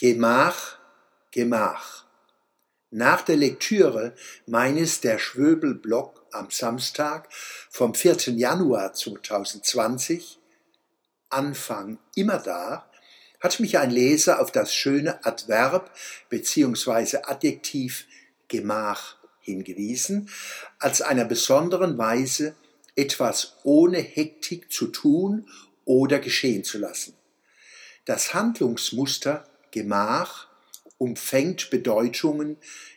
Gemach, Gemach. Nach der Lektüre meines Der Schwöbel-Blog am Samstag vom 4. Januar 2020, Anfang immer da, hat mich ein Leser auf das schöne Adverb bzw. Adjektiv Gemach hingewiesen, als einer besonderen Weise etwas ohne Hektik zu tun oder geschehen zu lassen. Das Handlungsmuster Gemach umfängt Bedeutungen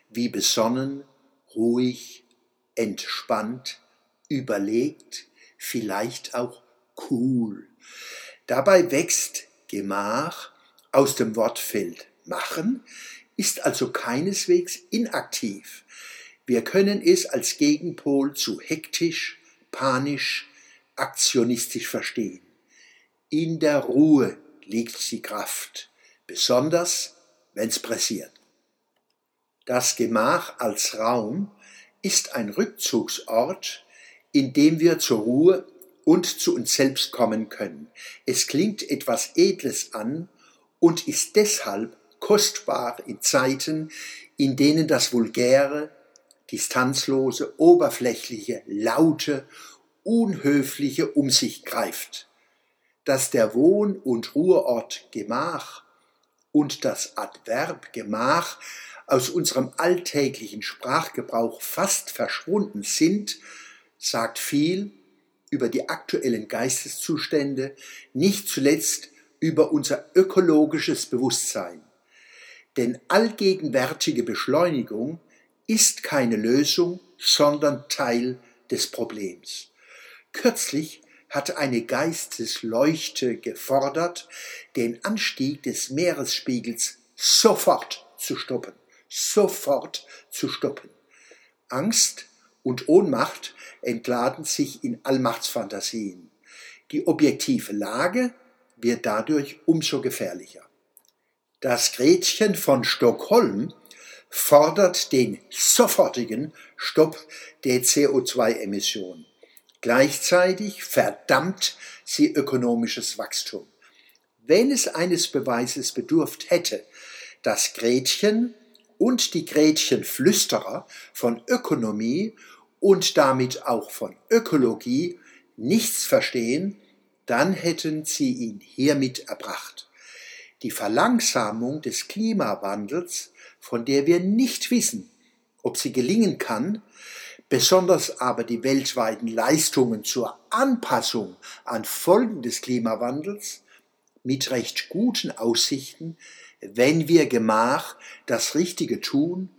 wie besonnen, ruhig, entspannt, überlegt, vielleicht auch cool. Dabei wächst Gemach aus dem Wortfeld machen, ist also keineswegs inaktiv. Wir können es als Gegenpol zu hektisch, panisch, aktionistisch verstehen. In der Ruhe liegt die Kraft, besonders wenn es pressiert. Das Gemach als Raum ist ein Rückzugsort, in dem wir zur Ruhe und zu uns selbst kommen können. Es klingt etwas Edles an und ist deshalb kostbar in Zeiten, in denen das Vulgäre, Distanzlose, Oberflächliche, Laute, Unhöfliche um sich greift dass der Wohn- und Ruheort Gemach und das Adverb Gemach aus unserem alltäglichen Sprachgebrauch fast verschwunden sind, sagt viel über die aktuellen Geisteszustände, nicht zuletzt über unser ökologisches Bewusstsein. Denn allgegenwärtige Beschleunigung ist keine Lösung, sondern Teil des Problems. Kürzlich hat eine Geistesleuchte gefordert, den Anstieg des Meeresspiegels sofort zu stoppen, sofort zu stoppen. Angst und Ohnmacht entladen sich in Allmachtsfantasien. Die objektive Lage wird dadurch umso gefährlicher. Das Gretchen von Stockholm fordert den sofortigen Stopp der CO2-Emissionen. Gleichzeitig verdammt sie ökonomisches Wachstum. Wenn es eines Beweises bedurft hätte, dass Gretchen und die Gretchenflüsterer von Ökonomie und damit auch von Ökologie nichts verstehen, dann hätten sie ihn hiermit erbracht. Die Verlangsamung des Klimawandels, von der wir nicht wissen, ob sie gelingen kann, besonders aber die weltweiten Leistungen zur Anpassung an Folgen des Klimawandels mit recht guten Aussichten, wenn wir gemach das Richtige tun,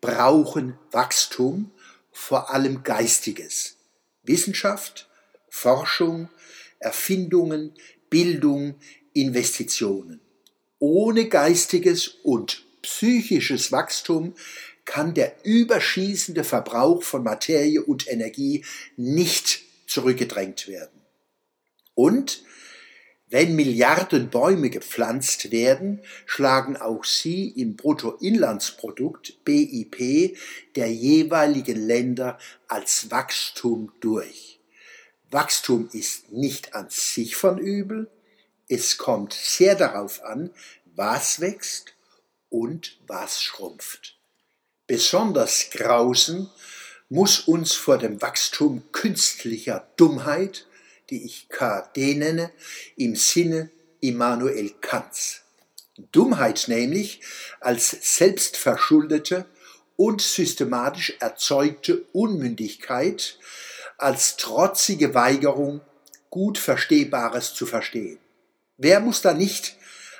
brauchen Wachstum, vor allem Geistiges, Wissenschaft, Forschung, Erfindungen, Bildung, Investitionen. Ohne geistiges und psychisches Wachstum kann der überschießende Verbrauch von Materie und Energie nicht zurückgedrängt werden. Und wenn Milliarden Bäume gepflanzt werden, schlagen auch sie im Bruttoinlandsprodukt BIP der jeweiligen Länder als Wachstum durch. Wachstum ist nicht an sich von übel, es kommt sehr darauf an, was wächst und was schrumpft. Besonders grausen muss uns vor dem Wachstum künstlicher Dummheit, die ich KD nenne, im Sinne Immanuel Kants. Dummheit nämlich als selbstverschuldete und systematisch erzeugte Unmündigkeit, als trotzige Weigerung, gut Verstehbares zu verstehen. Wer muss da nicht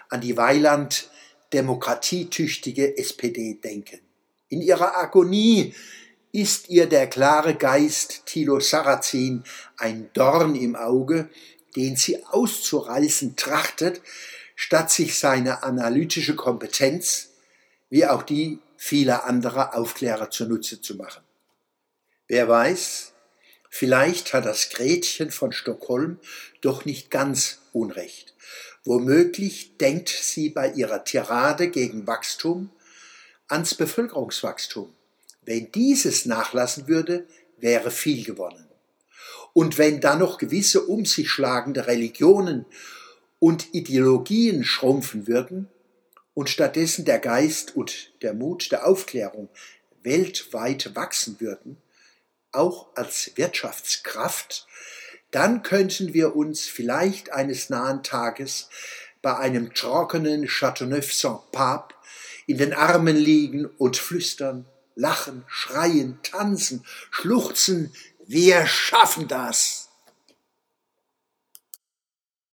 an die Weiland demokratietüchtige SPD denken? In ihrer Agonie ist ihr der klare Geist Thilo Sarrazin ein Dorn im Auge, den sie auszureißen trachtet, statt sich seine analytische Kompetenz, wie auch die vieler anderer Aufklärer zunutze zu machen. Wer weiß, vielleicht hat das Gretchen von Stockholm doch nicht ganz Unrecht. Womöglich denkt sie bei ihrer Tirade gegen Wachstum ans Bevölkerungswachstum. Wenn dieses nachlassen würde, wäre viel gewonnen. Und wenn dann noch gewisse um sich schlagende Religionen und Ideologien schrumpfen würden und stattdessen der Geist und der Mut der Aufklärung weltweit wachsen würden, auch als Wirtschaftskraft, dann könnten wir uns vielleicht eines nahen Tages bei einem trockenen Chateauneuf-Saint-Pape in den Armen liegen und flüstern, lachen, schreien, tanzen, schluchzen, wir schaffen das!